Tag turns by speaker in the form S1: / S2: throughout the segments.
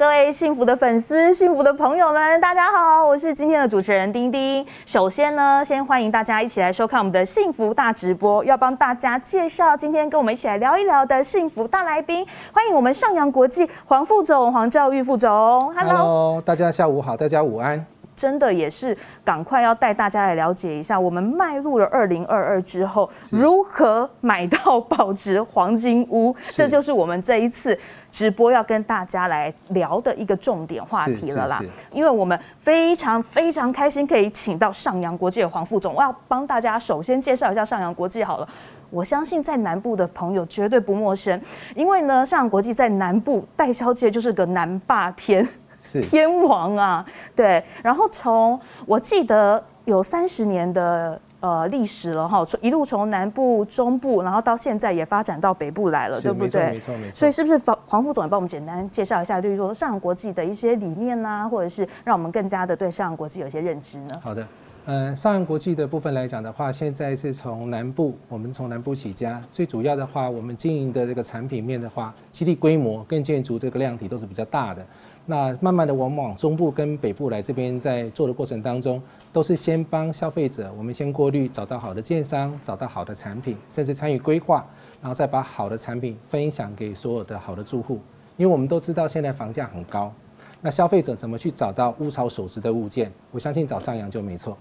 S1: 各位幸福的粉丝、幸福的朋友们，大家好，我是今天的主持人丁丁。首先呢，先欢迎大家一起来收看我们的幸福大直播，要帮大家介绍今天跟我们一起来聊一聊的幸福大来宾。欢迎我们上扬国际黄副总黄兆育副总 Hello
S2: 大家下午好，大家午安。
S1: 真的也是赶快要带大家来了解一下，我们迈入了二零二二之后，如何买到保值黄金屋，这就是我们这一次。直播要跟大家来聊的一个重点话题了啦，因为我们非常非常开心可以请到上扬国际的黄副总，我要帮大家首先介绍一下上扬国际好了。我相信在南部的朋友绝对不陌生，因为呢，上扬国际在南部代销界就是个南霸天，天王啊，对。然后从我记得有三十年的。呃，历史了哈，从一路从南部、中部，然后到现在也发展到北部来了，对不对？
S2: 没错，没错。
S1: 所以是不是黄黄副总也帮我们简单介绍一下，就是说上扬国际的一些理念呐、啊，或者是让我们更加的对上扬国际有一些认知呢？
S2: 好的，呃，上扬国际的部分来讲的话，现在是从南部，我们从南部起家，最主要的话，我们经营的这个产品面的话，基地规模跟建筑这个量体都是比较大的。那慢慢的，我们往中部跟北部来这边，在做的过程当中，都是先帮消费者，我们先过滤，找到好的建商，找到好的产品，甚至参与规划，然后再把好的产品分享给所有的好的住户。因为我们都知道现在房价很高，那消费者怎么去找到物超所值的物件？我相信找上扬就没错。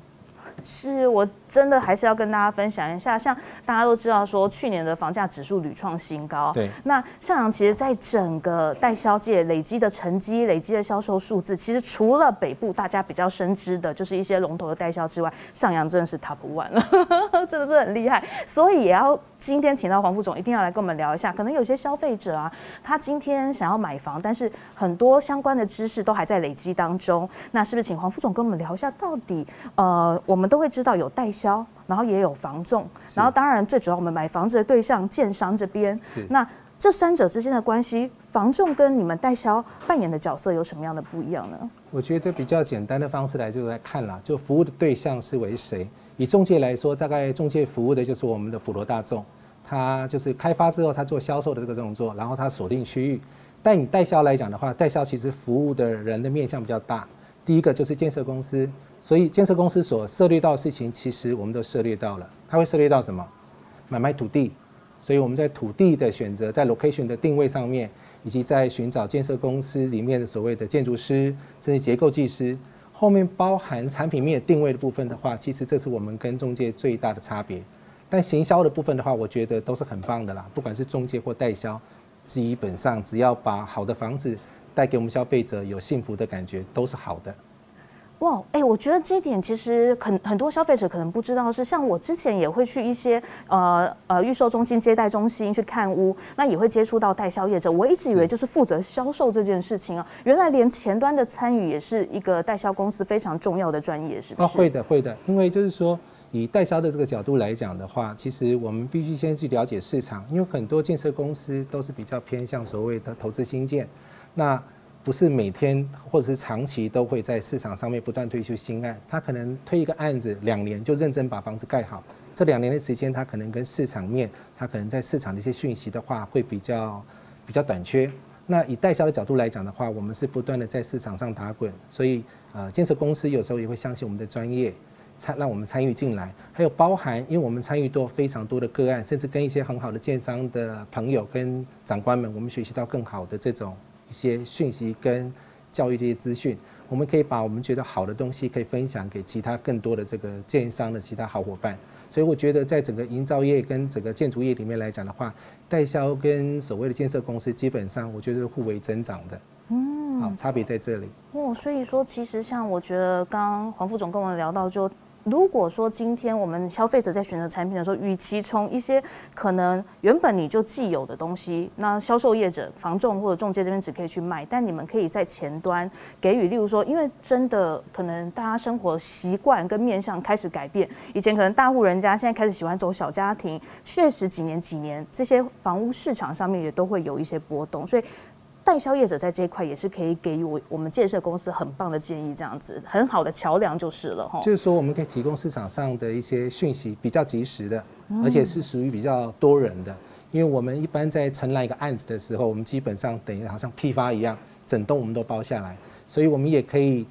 S1: 是我真的还是要跟大家分享一下，像大家都知道说，去年的房价指数屡创新高。
S2: 对。
S1: 那上扬其实在整个代销界累积的成绩、累积的销售数字，其实除了北部大家比较深知的，就是一些龙头的代销之外，上扬真的是 top one 了，真的是很厉害。所以也要今天请到黄副总，一定要来跟我们聊一下。可能有些消费者啊，他今天想要买房，但是很多相关的知识都还在累积当中。那是不是请黄副总跟我们聊一下，到底呃我们都会知道有代销，然后也有房仲，然后当然最主要我们买房子的对象建商这边，那这三者之间的关系，房仲跟你们代销扮演的角色有什么样的不一样呢？
S2: 我觉得比较简单的方式来就来看啦，就服务的对象是为谁？以中介来说，大概中介服务的就是我们的普罗大众，他就是开发之后他做销售的这个动作，然后他锁定区域。但你代销来讲的话，代销其实服务的人的面向比较大，第一个就是建设公司。所以建设公司所涉猎到的事情，其实我们都涉猎到了。它会涉猎到什么？买卖土地。所以我们在土地的选择，在 location 的定位上面，以及在寻找建设公司里面的所谓的建筑师，甚至结构技师，后面包含产品面定位的部分的话，其实这是我们跟中介最大的差别。但行销的部分的话，我觉得都是很棒的啦。不管是中介或代销，基本上只要把好的房子带给我们消费者有幸福的感觉，都是好的。
S1: 哇，哎、欸，我觉得这一点其实很很多消费者可能不知道，是像我之前也会去一些呃呃预售中心、接待中心去看屋，那也会接触到代销业者。我一直以为就是负责销售这件事情啊，原来连前端的参与也是一个代销公司非常重要的专业，是不是？
S2: 哦，会的，会的，因为就是说以代销的这个角度来讲的话，其实我们必须先去了解市场，因为很多建设公司都是比较偏向所谓的投资新建，那。不是每天或者是长期都会在市场上面不断推出新案，他可能推一个案子两年就认真把房子盖好，这两年的时间他可能跟市场面，他可能在市场的一些讯息的话会比较比较短缺。那以代销的角度来讲的话，我们是不断的在市场上打滚，所以呃建设公司有时候也会相信我们的专业，参让我们参与进来，还有包含因为我们参与多非常多的个案，甚至跟一些很好的建商的朋友跟长官们，我们学习到更好的这种。一些讯息跟教育这些资讯，我们可以把我们觉得好的东西可以分享给其他更多的这个建商的其他好伙伴。所以我觉得在整个营造业跟整个建筑业里面来讲的话，代销跟所谓的建设公司基本上我觉得互为增长的。嗯，好，差别在这里。
S1: 哦，所以说其实像我觉得刚刚黄副总跟我们聊到就。如果说今天我们消费者在选择产品的时候，与其从一些可能原本你就既有的东西，那销售业者、房仲或者中介这边只可以去卖，但你们可以在前端给予，例如说，因为真的可能大家生活习惯跟面向开始改变，以前可能大户人家现在开始喜欢走小家庭，确实几年几年这些房屋市场上面也都会有一些波动，所以。代销业者在这一块也是可以给予我我们建设公司很棒的建议，这样子很好的桥梁就是了哈。
S2: 就是说，我们可以提供市场上的一些讯息，比较及时的，而且是属于比较多人的。因为我们一般在承揽一个案子的时候，我们基本上等于好像批发一样，整栋我们都包下来，所以我们也可以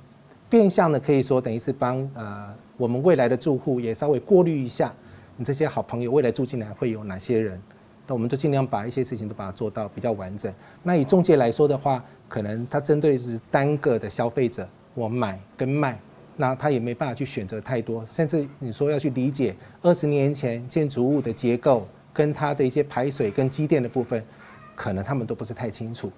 S2: 变相的可以说，等于是帮呃我们未来的住户也稍微过滤一下，你这些好朋友未来住进来会有哪些人。那我们就尽量把一些事情都把它做到比较完整。那以中介来说的话，可能它针对的是单个的消费者，我买跟卖，那他也没办法去选择太多。甚至你说要去理解二十年前建筑物的结构，跟它的一些排水跟机电的部分，可能他们都不是太清楚，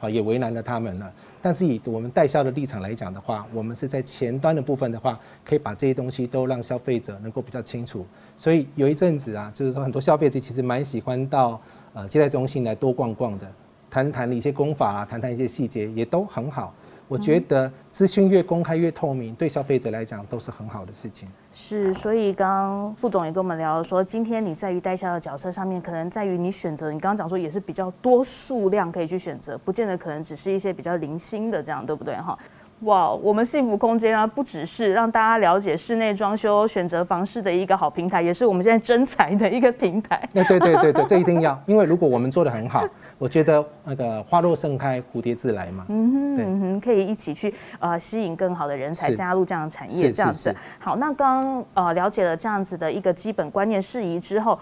S2: 啊，也为难了他们了。但是以我们代销的立场来讲的话，我们是在前端的部分的话，可以把这些东西都让消费者能够比较清楚。所以有一阵子啊，就是说很多消费者其实蛮喜欢到呃接待中心来多逛逛的，谈谈一些功法啊，谈谈一些细节也都很好。我觉得资讯越公开越透明，对消费者来讲都是很好的事情。
S1: 是，所以刚刚副总也跟我们聊了说，今天你在于代销的角色上面，可能在于你选择，你刚刚讲说也是比较多数量可以去选择，不见得可能只是一些比较零星的这样，对不对哈？哇，wow, 我们幸福空间啊，不只是让大家了解室内装修选择房市的一个好平台，也是我们现在征才的一个平台。
S2: 对对对对，这一定要，因为如果我们做的很好，我觉得那个花落盛开，蝴蝶自来嘛。嗯哼，
S1: 嗯哼，可以一起去呃吸引更好的人才加入这样的产业，这样子。好，那刚刚呃了解了这样子的一个基本观念事宜之后。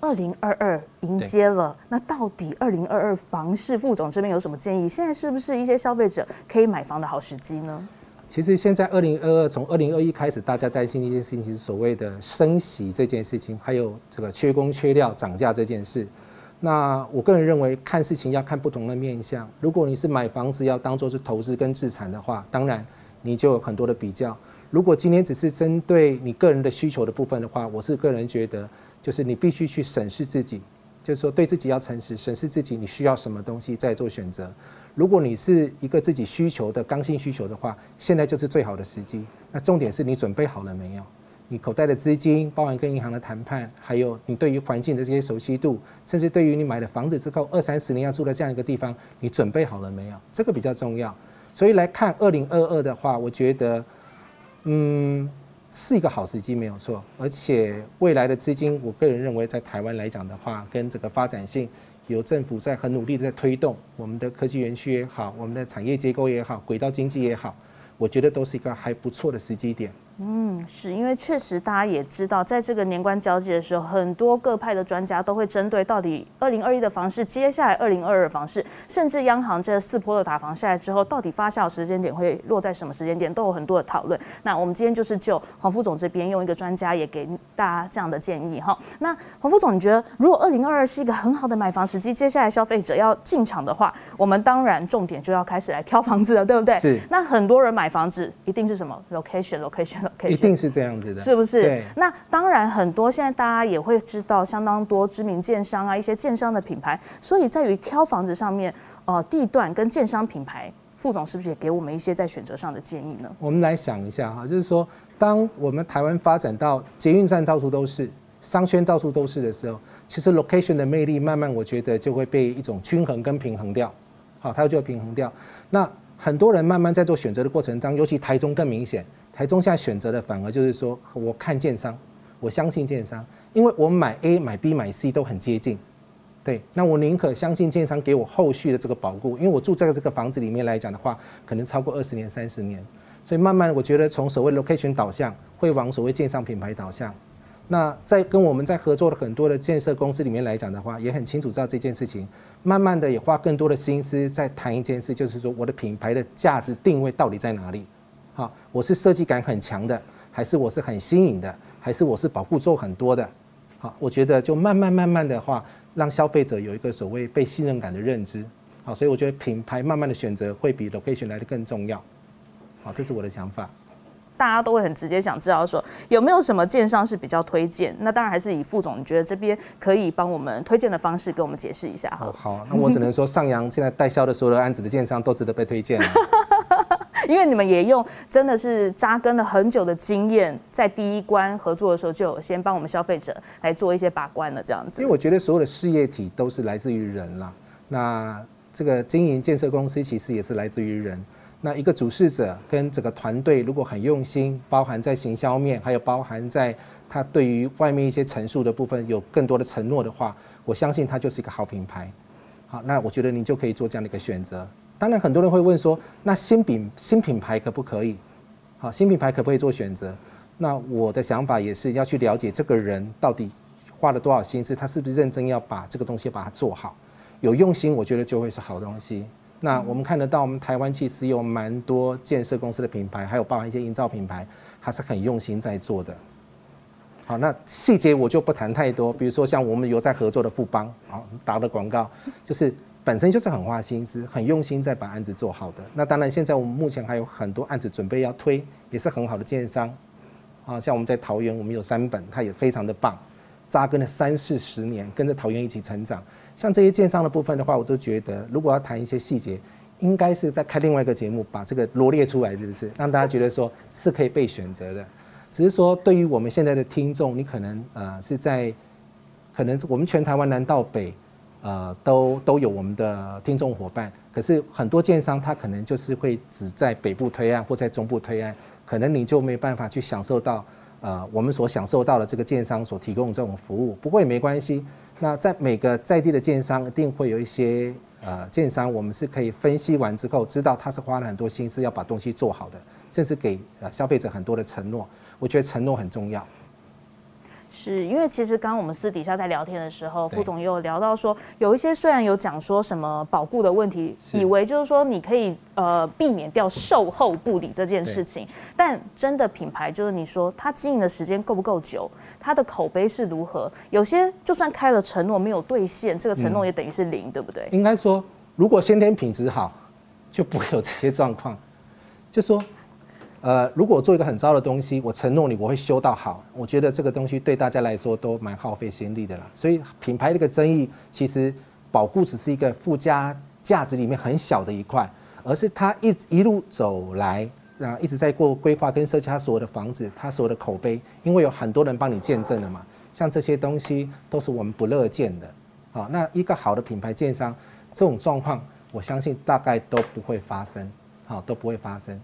S1: 二零二二迎接了，那到底二零二二房市副总这边有什么建议？现在是不是一些消费者可以买房的好时机呢？
S2: 其实现在二零二二从二零二一开始，大家担心的一件事情是所谓的升息这件事情，还有这个缺工缺料涨价这件事。那我个人认为看事情要看不同的面向。如果你是买房子要当做是投资跟资产的话，当然你就有很多的比较。如果今天只是针对你个人的需求的部分的话，我是个人觉得。就是你必须去审视自己，就是说对自己要诚实，审视自己你需要什么东西再做选择。如果你是一个自己需求的刚性需求的话，现在就是最好的时机。那重点是你准备好了没有？你口袋的资金，包含跟银行的谈判，还有你对于环境的这些熟悉度，甚至对于你买了房子之后二三十年要住在这样一个地方，你准备好了没有？这个比较重要。所以来看二零二二的话，我觉得，嗯。是一个好时机，没有错。而且未来的资金，我个人认为，在台湾来讲的话，跟这个发展性，有政府在很努力的在推动我们的科技园区也好，我们的产业结构也好，轨道经济也好，我觉得都是一个还不错的时机点。
S1: 嗯，是因为确实大家也知道，在这个年关交接的时候，很多各派的专家都会针对到底二零二一的房市，接下来二零二二房市，甚至央行这四波的打房下来之后，到底发酵时间点会落在什么时间点，都有很多的讨论。那我们今天就是就黄副总这边用一个专家也给大家这样的建议哈。那黄副总，你觉得如果二零二二是一个很好的买房时机，接下来消费者要进场的话，我们当然重点就要开始来挑房子了，对不对？
S2: 是。
S1: 那很多人买房子一定是什么？location，location。
S2: 一定是这样子的，
S1: 是不是？那当然，很多现在大家也会知道，相当多知名建商啊，一些建商的品牌。所以在于挑房子上面，呃，地段跟建商品牌，副总是不是也给我们一些在选择上的建议呢？
S2: 我们来想一下哈，就是说，当我们台湾发展到捷运站到处都是，商圈到处都是的时候，其实 location 的魅力慢慢，我觉得就会被一种均衡跟平衡掉。好，它就平衡掉。那很多人慢慢在做选择的过程当中，尤其台中更明显。台中现在选择的反而就是说，我看建商，我相信建商，因为我买 A 买 B 买 C 都很接近，对，那我宁可相信建商给我后续的这个保护，因为我住在这个房子里面来讲的话，可能超过二十年、三十年，所以慢慢我觉得从所谓 location 导向会往所谓建商品牌导向。那在跟我们在合作的很多的建设公司里面来讲的话，也很清楚知道这件事情，慢慢的也花更多的心思在谈一件事，就是说我的品牌的价值定位到底在哪里。好，我是设计感很强的，还是我是很新颖的，还是我是保护做很多的？好，我觉得就慢慢慢慢的话，让消费者有一个所谓被信任感的认知。好，所以我觉得品牌慢慢的选择会比 location 来的更重要。好，这是我的想法。
S1: 大家都会很直接想知道说有没有什么建商是比较推荐？那当然还是以副总，你觉得这边可以帮我们推荐的方式跟我们解释一下好。
S2: 哦，好，那我只能说上扬现在代销的所有的案子的建商都值得被推荐。
S1: 因为你们也用真的是扎根了很久的经验，在第一关合作的时候就有先帮我们消费者来做一些把关了，这样子。
S2: 因为我觉得所有的事业体都是来自于人啦，那这个经营建设公司其实也是来自于人。那一个主事者跟这个团队如果很用心，包含在行销面，还有包含在他对于外面一些陈述的部分有更多的承诺的话，我相信他就是一个好品牌。好，那我觉得你就可以做这样的一个选择。当然，很多人会问说，那新品新品牌可不可以？好，新品牌可不可以做选择？那我的想法也是要去了解这个人到底花了多少心思，他是不是认真要把这个东西把它做好，有用心，我觉得就会是好东西。那我们看得到，我们台湾其实有蛮多建设公司的品牌，还有包含一些营造品牌，它是很用心在做的。好，那细节我就不谈太多，比如说像我们有在合作的富邦，好打的广告就是。本身就是很花心思、很用心在把案子做好的。那当然，现在我们目前还有很多案子准备要推，也是很好的建商。啊，像我们在桃园，我们有三本，它也非常的棒，扎根了三四十年，跟着桃园一起成长。像这些建商的部分的话，我都觉得，如果要谈一些细节，应该是在开另外一个节目，把这个罗列出来，是不是？让大家觉得说是可以被选择的。只是说，对于我们现在的听众，你可能呃是在，可能我们全台湾南到北。呃，都都有我们的听众伙伴，可是很多建商他可能就是会只在北部推案或在中部推案，可能你就没办法去享受到呃我们所享受到的这个建商所提供的这种服务。不过也没关系，那在每个在地的建商一定会有一些呃建商，我们是可以分析完之后知道他是花了很多心思要把东西做好的，甚至给呃消费者很多的承诺。我觉得承诺很重要。
S1: 是因为其实刚刚我们私底下在聊天的时候，副总也有聊到说，有一些虽然有讲说什么保固的问题，以为就是说你可以呃避免掉售后不理这件事情，但真的品牌就是你说它经营的时间够不够久，它的口碑是如何？有些就算开了承诺没有兑现，这个承诺也等于是零，对不对？
S2: 应该说，如果先天品质好，就不会有这些状况。就说。呃，如果做一个很糟的东西，我承诺你我会修到好，我觉得这个东西对大家来说都蛮耗费心力的啦。所以品牌这个争议，其实保固只是一个附加价值里面很小的一块，而是它一一路走来，啊，一直在过规划跟设计它所有的房子，它所有的口碑，因为有很多人帮你见证了嘛。像这些东西都是我们不乐见的。好，那一个好的品牌建商，这种状况，我相信大概都不会发生，好，都不会发生。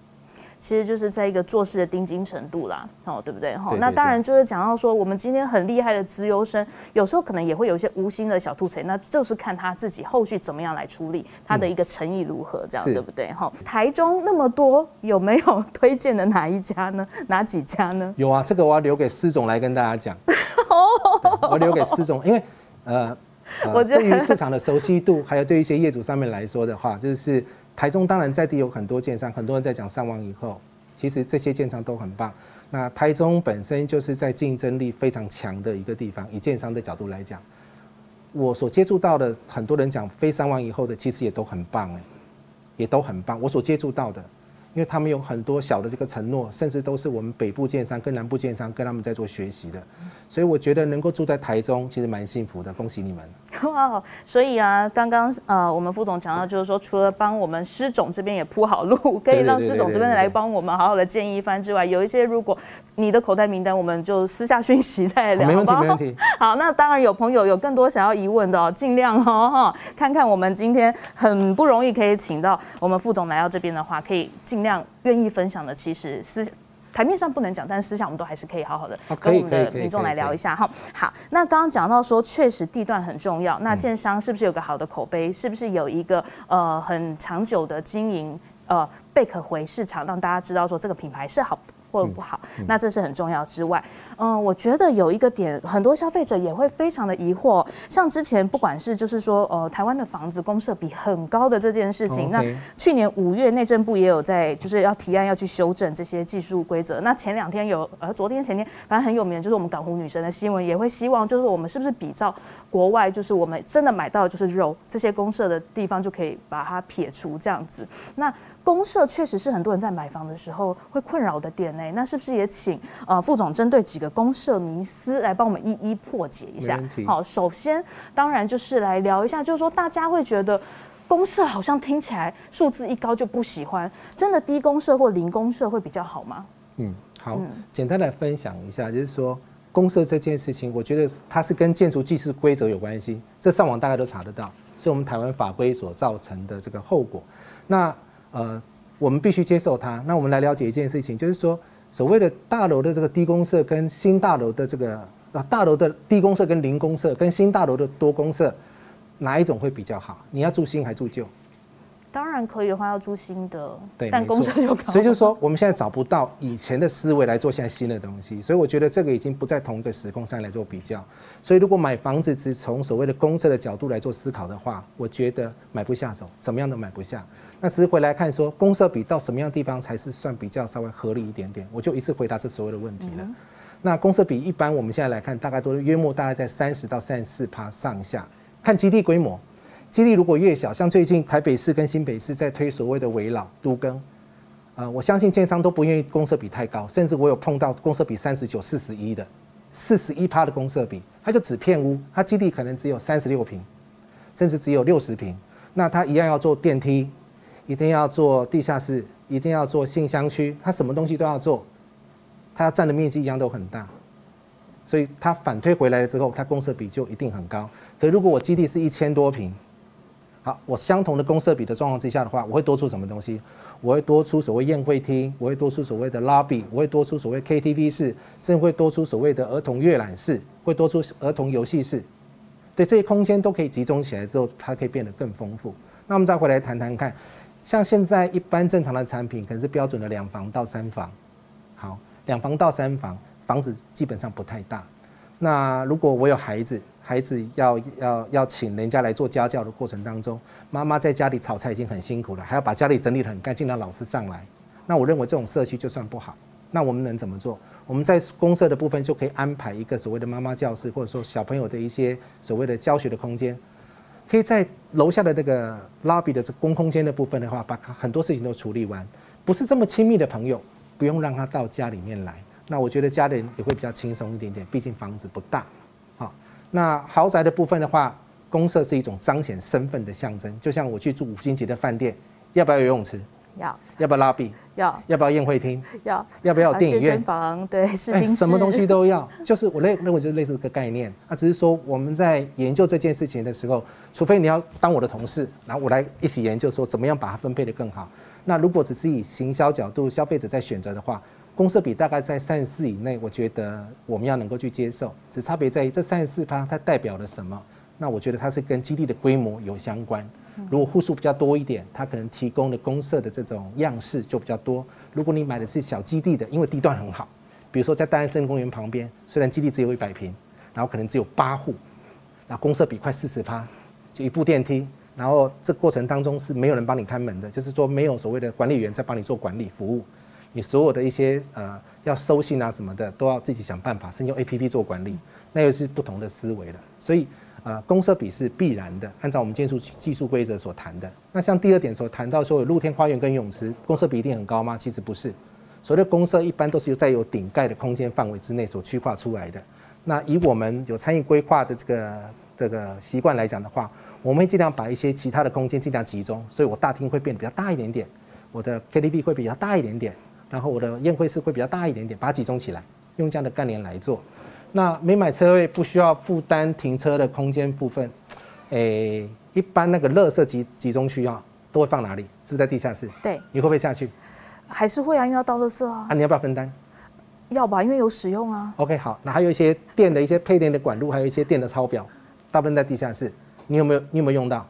S1: 其实就是在一个做事的盯紧程度啦，哦，对不对？哈，那当然就是讲到说，我们今天很厉害的资优生，有时候可能也会有一些无心的小兔子，那就是看他自己后续怎么样来处理，他的一个诚意如何，这样、嗯、对不对？哈，台中那么多，有没有推荐的哪一家呢？哪几家呢？
S2: 有啊，这个我要留给施总来跟大家讲。我留给施总，因为呃，呃 我觉得对于市场的熟悉度，还有对一些业主上面来说的话，就是。台中当然在地有很多建商，很多人在讲上网以后，其实这些建商都很棒。那台中本身就是在竞争力非常强的一个地方，以建商的角度来讲，我所接触到的很多人讲非上网以后的，其实也都很棒哎，也都很棒。我所接触到的。因为他们有很多小的这个承诺，甚至都是我们北部建商跟南部建商跟他们在做学习的，所以我觉得能够住在台中其实蛮幸福的，恭喜你们！
S1: 哇，所以啊，刚刚呃我们副总讲到就是说，除了帮我们施总这边也铺好路，可以让施总这边来帮我们好好的建议一番之外，有一些如果你的口袋名单，我们就私下讯息再聊，
S2: 没问题，没问题。
S1: 好，那当然有朋友有更多想要疑问的哦，尽量哦哈，看看我们今天很不容易可以请到我们副总来到这边的话，可以尽。量愿意分享的，其实私台面上不能讲，但是私下我们都还是可以好好的跟我们的民众来聊一下哈。好，那刚刚讲到说，确实地段很重要，那建商是不是有个好的口碑？是不是有一个呃很长久的经营呃贝壳回市场，让大家知道说这个品牌是好。或者不好，那这是很重要之外，嗯，我觉得有一个点，很多消费者也会非常的疑惑，像之前不管是就是说，呃，台湾的房子公设比很高的这件事情，那去年五月内政部也有在就是要提案要去修正这些技术规则，那前两天有，呃，昨天前天反正很有名的就是我们港湖女神的新闻，也会希望就是我们是不是比照国外，就是我们真的买到的就是肉这些公社的地方就可以把它撇除这样子，那。公社确实是很多人在买房的时候会困扰的点呢。呢。那是不是也请呃副总针对几个公社迷思来帮我们一一破解一下？好，首先当然就是来聊一下，就是说大家会觉得公社好像听起来数字一高就不喜欢，真的低公社或零公社会比较好吗？
S2: 嗯，好，嗯、简单来分享一下，就是说公社这件事情，我觉得它是跟建筑技术规则有关系，这上网大概都查得到，是我们台湾法规所造成的这个后果。那呃。我们必须接受它。那我们来了解一件事情，就是说，所谓的大楼的这个低公设跟新大楼的这个啊，大楼的低公设跟零公设跟新大楼的多公设，哪一种会比较好？你要住新还住旧？
S1: 当然可以的话，要住新的。
S2: 对，
S1: 但公设就高。
S2: 所以就是说，我们现在找不到以前的思维来做现在新的东西，所以我觉得这个已经不在同一个时空上来做比较。所以如果买房子只从所谓的公设的角度来做思考的话，我觉得买不下手，怎么样都买不下。那只是回来看说，公社比到什么样的地方才是算比较稍微合理一点点？我就一次回答这所有的问题了。那公社比一般我们现在来看，大概都是约莫大概在三十到三十四趴上下，看基地规模。基地如果越小，像最近台北市跟新北市在推所谓的围老都更，呃，我相信建商都不愿意公设比太高，甚至我有碰到公设比三十九、四十一的，四十一趴的公设比，他就只骗屋，他基地可能只有三十六平，甚至只有六十平，那他一样要做电梯，一定要做地下室，一定要做信箱区，他什么东西都要做，他要占的面积一样都很大。所以它反推回来了之后，它公设比就一定很高。可如果我基地是一千多平，好，我相同的公设比的状况之下的话，我会多出什么东西？我会多出所谓宴会厅，我会多出所谓的 lobby，我会多出所谓 KTV 室，甚至会多出所谓的儿童阅览室，会多出儿童游戏室。对，这些空间都可以集中起来之后，它可以变得更丰富。那我们再回来谈谈看，像现在一般正常的产品，可能是标准的两房到三房。好，两房到三房，房子基本上不太大。那如果我有孩子，孩子要要要请人家来做家教的过程当中，妈妈在家里炒菜已经很辛苦了，还要把家里整理得很干净，让老师上来。那我认为这种社区就算不好。那我们能怎么做？我们在公社的部分就可以安排一个所谓的妈妈教室，或者说小朋友的一些所谓的教学的空间，可以在楼下的那个 lobby 的这公空间的部分的话，把很多事情都处理完。不是这么亲密的朋友，不用让他到家里面来。那我觉得家里人也会比较轻松一点点，毕竟房子不大。那豪宅的部分的话，公社是一种彰显身份的象征。就像我去住五星级的饭店，要不要游泳池？
S1: 要。
S2: 要不要 lobby？
S1: 要。
S2: 要不要宴会厅？
S1: 要。
S2: 要不要有电影院？
S1: 房
S2: 对。什么东西都要，就是我认认为就是类似这个概念。啊，只是说我们在研究这件事情的时候，除非你要当我的同事，然后我来一起研究说怎么样把它分配的更好。那如果只是以行销角度，消费者在选择的话。公设比大概在三十四以内，我觉得我们要能够去接受，只差别在于这三十四趴它代表了什么？那我觉得它是跟基地的规模有相关。如果户数比较多一点，它可能提供的公设的这种样式就比较多。如果你买的是小基地的，因为地段很好，比如说在大安森林公园旁边，虽然基地只有一百平，然后可能只有八户，那公设比快四十趴，就一部电梯，然后这过程当中是没有人帮你看门的，就是说没有所谓的管理员在帮你做管理服务。你所有的一些呃要收信啊什么的，都要自己想办法，甚至用 APP 做管理，那又是不同的思维了。所以呃，公设比是必然的，按照我们建筑技术规则所谈的。那像第二点所谈到说有露天花园跟泳池，公设比一定很高吗？其实不是，所谓的公设一般都是在有顶盖的空间范围之内所区划出来的。那以我们有参与规划的这个这个习惯来讲的话，我们尽量把一些其他的空间尽量集中，所以我大厅会变得比较大一点点，我的 KTV 会比较大一点点。然后我的宴会室会比较大一点点，把它集中起来，用这样的概念来做。那没买车位不需要负担停车的空间部分，诶，一般那个垃圾集集中区啊，都会放哪里？是不是在地下室？
S1: 对。你
S2: 会不会下去？
S1: 还是会啊，因为要倒垃圾啊。
S2: 啊，你要不要分担？
S1: 要吧，因为有使用啊。
S2: OK，好。那还有一些电的一些配电的管路，还有一些电的抄表，大部分在地下室。你有没有？你有没有用到？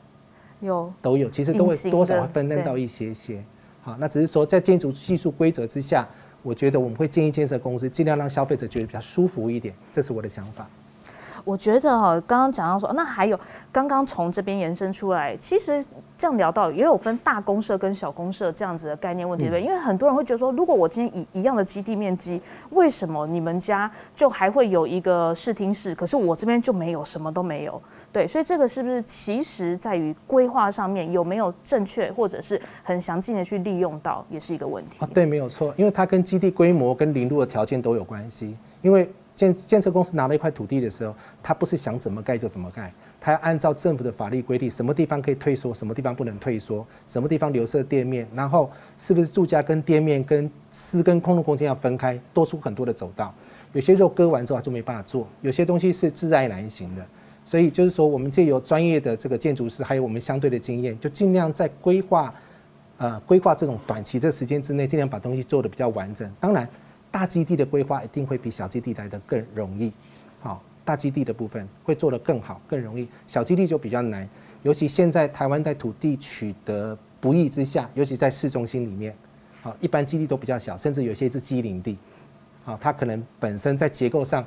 S1: 有。
S2: 都有，其实都会多少会分担到一些些。好，那只是说在建筑技术规则之下，我觉得我们会建议建设公司尽量让消费者觉得比较舒服一点，这是我的想法。
S1: 我觉得哈，刚刚讲到说，那还有刚刚从这边延伸出来，其实这样聊到也有分大公社跟小公社这样子的概念问题，对不对？因为很多人会觉得说，如果我今天以一样的基地面积，为什么你们家就还会有一个视听室，可是我这边就没有，什么都没有？对，所以这个是不是其实在于规划上面有没有正确或者是很详尽的去利用到，也是一个问题。
S2: 啊，对，没有错，因为它跟基地规模跟临路的条件都有关系。因为建建设公司拿了一块土地的时候，他不是想怎么盖就怎么盖，他要按照政府的法律规定，什么地方可以退缩，什么地方不能退缩，什么地方留设店面，然后是不是住家跟店面跟私跟公共空间要分开，多出很多的走道。有些肉割完之后就没办法做，有些东西是自然而然型的。所以就是说，我们借由专业的这个建筑师，还有我们相对的经验，就尽量在规划，呃，规划这种短期的时间之内，尽量把东西做得比较完整。当然，大基地的规划一定会比小基地来得更容易。好，大基地的部分会做得更好、更容易，小基地就比较难。尤其现在台湾在土地取得不易之下，尤其在市中心里面，好，一般基地都比较小，甚至有些是机零地，好，它可能本身在结构上。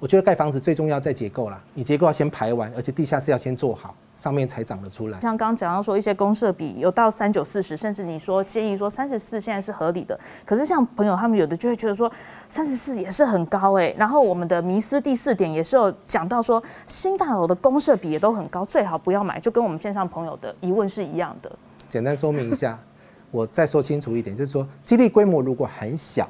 S2: 我觉得盖房子最重要在结构啦，你结构要先排完，而且地下室要先做好，上面才长得出来。
S1: 像刚刚讲到说一些公设比有到三九四十，甚至你说建议说三十四现在是合理的，可是像朋友他们有的就会觉得说三十四也是很高哎、欸。然后我们的迷思第四点也是有讲到说新大楼的公设比也都很高，最好不要买，就跟我们线上朋友的疑问是一样的。
S2: 简单说明一下，我再说清楚一点，就是说基地规模如果很小。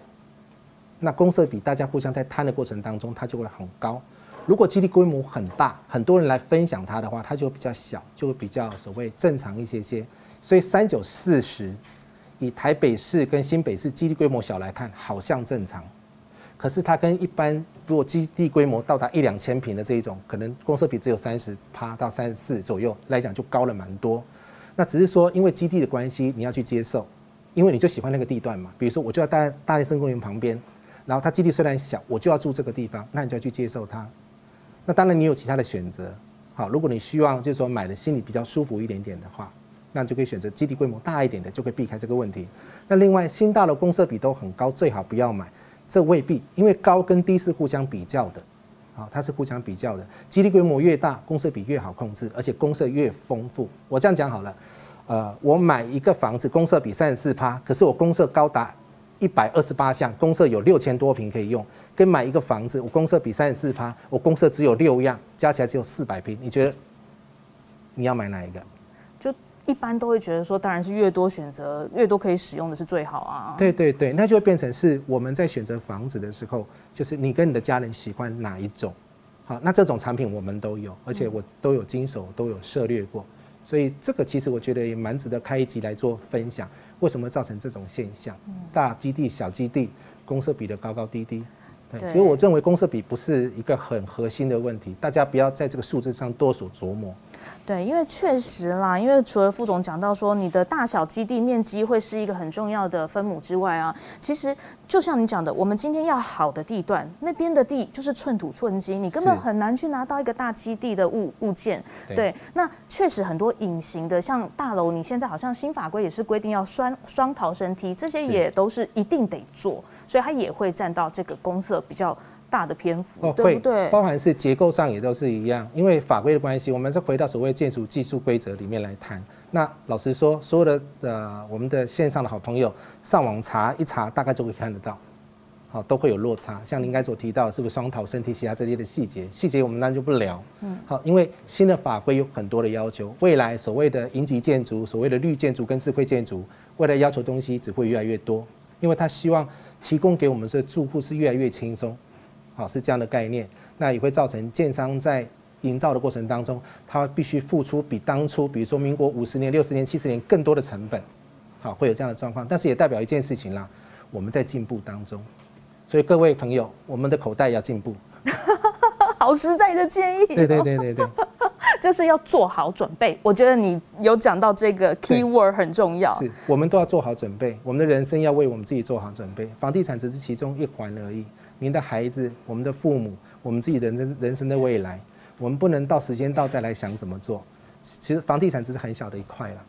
S2: 那公设比大家互相在摊的过程当中，它就会很高。如果基地规模很大，很多人来分享它的话，它就比较小，就会比较所谓正常一些些。所以三九四十，以台北市跟新北市基地规模小来看，好像正常。可是它跟一般如果基地规模到达一两千坪的这一种，可能公设比只有三十趴到三十四左右来讲，就高了蛮多。那只是说因为基地的关系，你要去接受，因为你就喜欢那个地段嘛。比如说，我就要在大林森公园旁边。然后它基地虽然小，我就要住这个地方，那你就要去接受它。那当然你有其他的选择，好，如果你希望就是说买的心里比较舒服一点点的话，那就可以选择基地规模大一点的，就可以避开这个问题。那另外新大楼公设比都很高，最好不要买，这未必，因为高跟低是互相比较的，好，它是互相比较的。基地规模越大，公设比越好控制，而且公设越丰富。我这样讲好了，呃，我买一个房子公设比三十四趴，可是我公设高达。一百二十八项，公社有六千多平可以用，跟买一个房子，我公社比三十四趴，我公社只有六样，加起来只有四百平，你觉得你要买哪一个？
S1: 就一般都会觉得说，当然是越多选择，越多可以使用的是最好啊。
S2: 对对对，那就会变成是我们在选择房子的时候，就是你跟你的家人喜欢哪一种，好，那这种产品我们都有，而且我都有经手，都有涉略过，所以这个其实我觉得也蛮值得开一集来做分享。为什么造成这种现象？大基地、小基地，公设比的高高低低。对，其实我认为公设比不是一个很核心的问题，大家不要在这个数字上多所琢磨。
S1: 对，因为确实啦，因为除了副总讲到说你的大小基地面积会是一个很重要的分母之外啊，其实就像你讲的，我们今天要好的地段，那边的地就是寸土寸金，你根本很难去拿到一个大基地的物物件。对，对，那确实很多隐形的，像大楼，你现在好像新法规也是规定要双双逃生梯，这些也都是一定得做，所以它也会占到这个公设比较大的篇幅，哦、对不对？
S2: 包含是结构上也都是一样，因为法规的关系，我们是回到所谓建筑技术规则里面来谈。那老实说，所有的呃我们的线上的好朋友上网查一查，大概就会看得到，好，都会有落差。像您刚才所提到的，是不是双逃身体，其他这些的细节，细节我们当然就不聊。嗯，好，因为新的法规有很多的要求，未来所谓的银级建筑、所谓的绿建筑跟智慧建筑，未来要求东西只会越来越多，因为他希望提供给我们的住户是越来越轻松。好，是这样的概念，那也会造成建商在营造的过程当中，他必须付出比当初，比如说民国五十年、六十年、七十年更多的成本，好，会有这样的状况。但是也代表一件事情啦，我们在进步当中，所以各位朋友，我们的口袋要进步。
S1: 好实在的建议。
S2: 对对对对对，
S1: 就是要做好准备。我觉得你有讲到这个 key word 很重要，
S2: 是我们都要做好准备，我们的人生要为我们自己做好准备，房地产只是其中一环而已。您的孩子、我们的父母、我们自己的人人生的未来，我们不能到时间到再来想怎么做。其实房地产只是很小的一块了。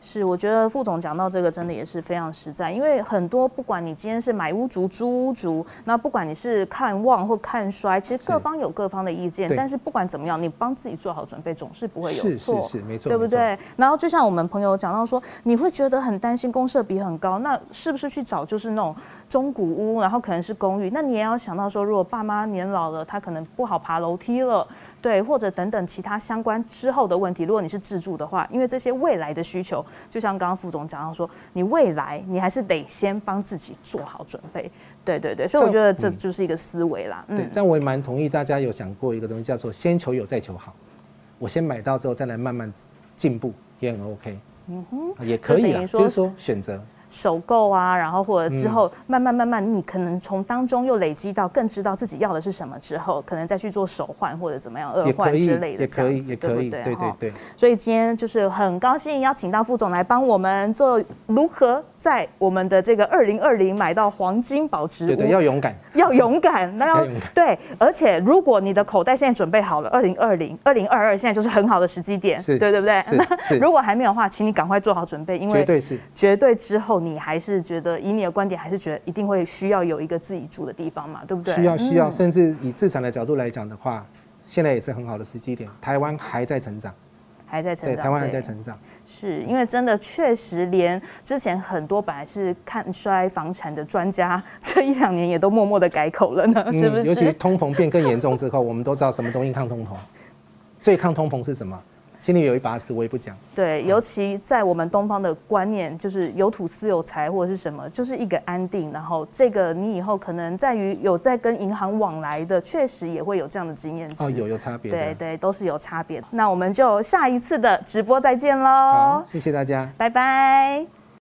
S1: 是，我觉得副总讲到这个真的也是非常实在，因为很多不管你今天是买屋族、租屋族，那不管你是看旺或看衰，其实各方有各方的意见。但是不管怎么样，你帮自己做好准备，总是不会有错，
S2: 是是没错，
S1: 对不对？然后就像我们朋友讲到说，你会觉得很担心公社比很高，那是不是去找就是那种中古屋，然后可能是公寓？那你也要想到说，如果爸妈年老了，他可能不好爬楼梯了。对，或者等等其他相关之后的问题，如果你是自住的话，因为这些未来的需求，就像刚刚副总讲到说，你未来你还是得先帮自己做好准备。对对对，所以我觉得这就是一个思维啦。嗯，
S2: 对，但我也蛮同意大家有想过一个东西，叫做先求有再求好。我先买到之后再来慢慢进步，也很 OK。嗯哼，也可以啦，就是说选择。
S1: 首购啊，然后或者之后慢慢慢慢，你可能从当中又累积到更知道自己要的是什么之后，可能再去做首换或者怎么样二换之类的这样子，对不对？对对对。所以今天就是很高兴邀请到副总来帮我们做如何在我们的这个二零二零买到黄金保值屋。
S2: 对对，要勇敢，
S1: 要勇敢，那要对。而且如果你的口袋现在准备好了，二零二零、二零二二现在就是很好的时机点，对对不对？那如果还没有的话，请你赶快做好准备，因为绝对是绝对之后。你还是觉得，以你的观点，还是觉得一定会需要有一个自己住的地方嘛，对不对？
S2: 需要，需要，甚至以自产的角度来讲的话，现在也是很好的时机点。台湾还在成长，
S1: 还在成长，
S2: 对，台湾还在成长。
S1: 是因为真的确实，连之前很多本来是看衰房产的专家，这一两年也都默默的改口了呢，是不是？
S2: 尤其通膨变更严重之后，我们都知道什么东西抗通膨，最抗通膨是什么？心里有一把尺，我也不讲。
S1: 对，尤其在我们东方的观念，就是有土司有财或者是什么，就是一个安定。然后这个你以后可能在于有在跟银行往来的，确实也会有这样的经验。
S2: 哦，有有差别。
S1: 对对，都是有差别。那我们就下一次的直播再见喽。
S2: 好，谢谢大家，
S1: 拜拜。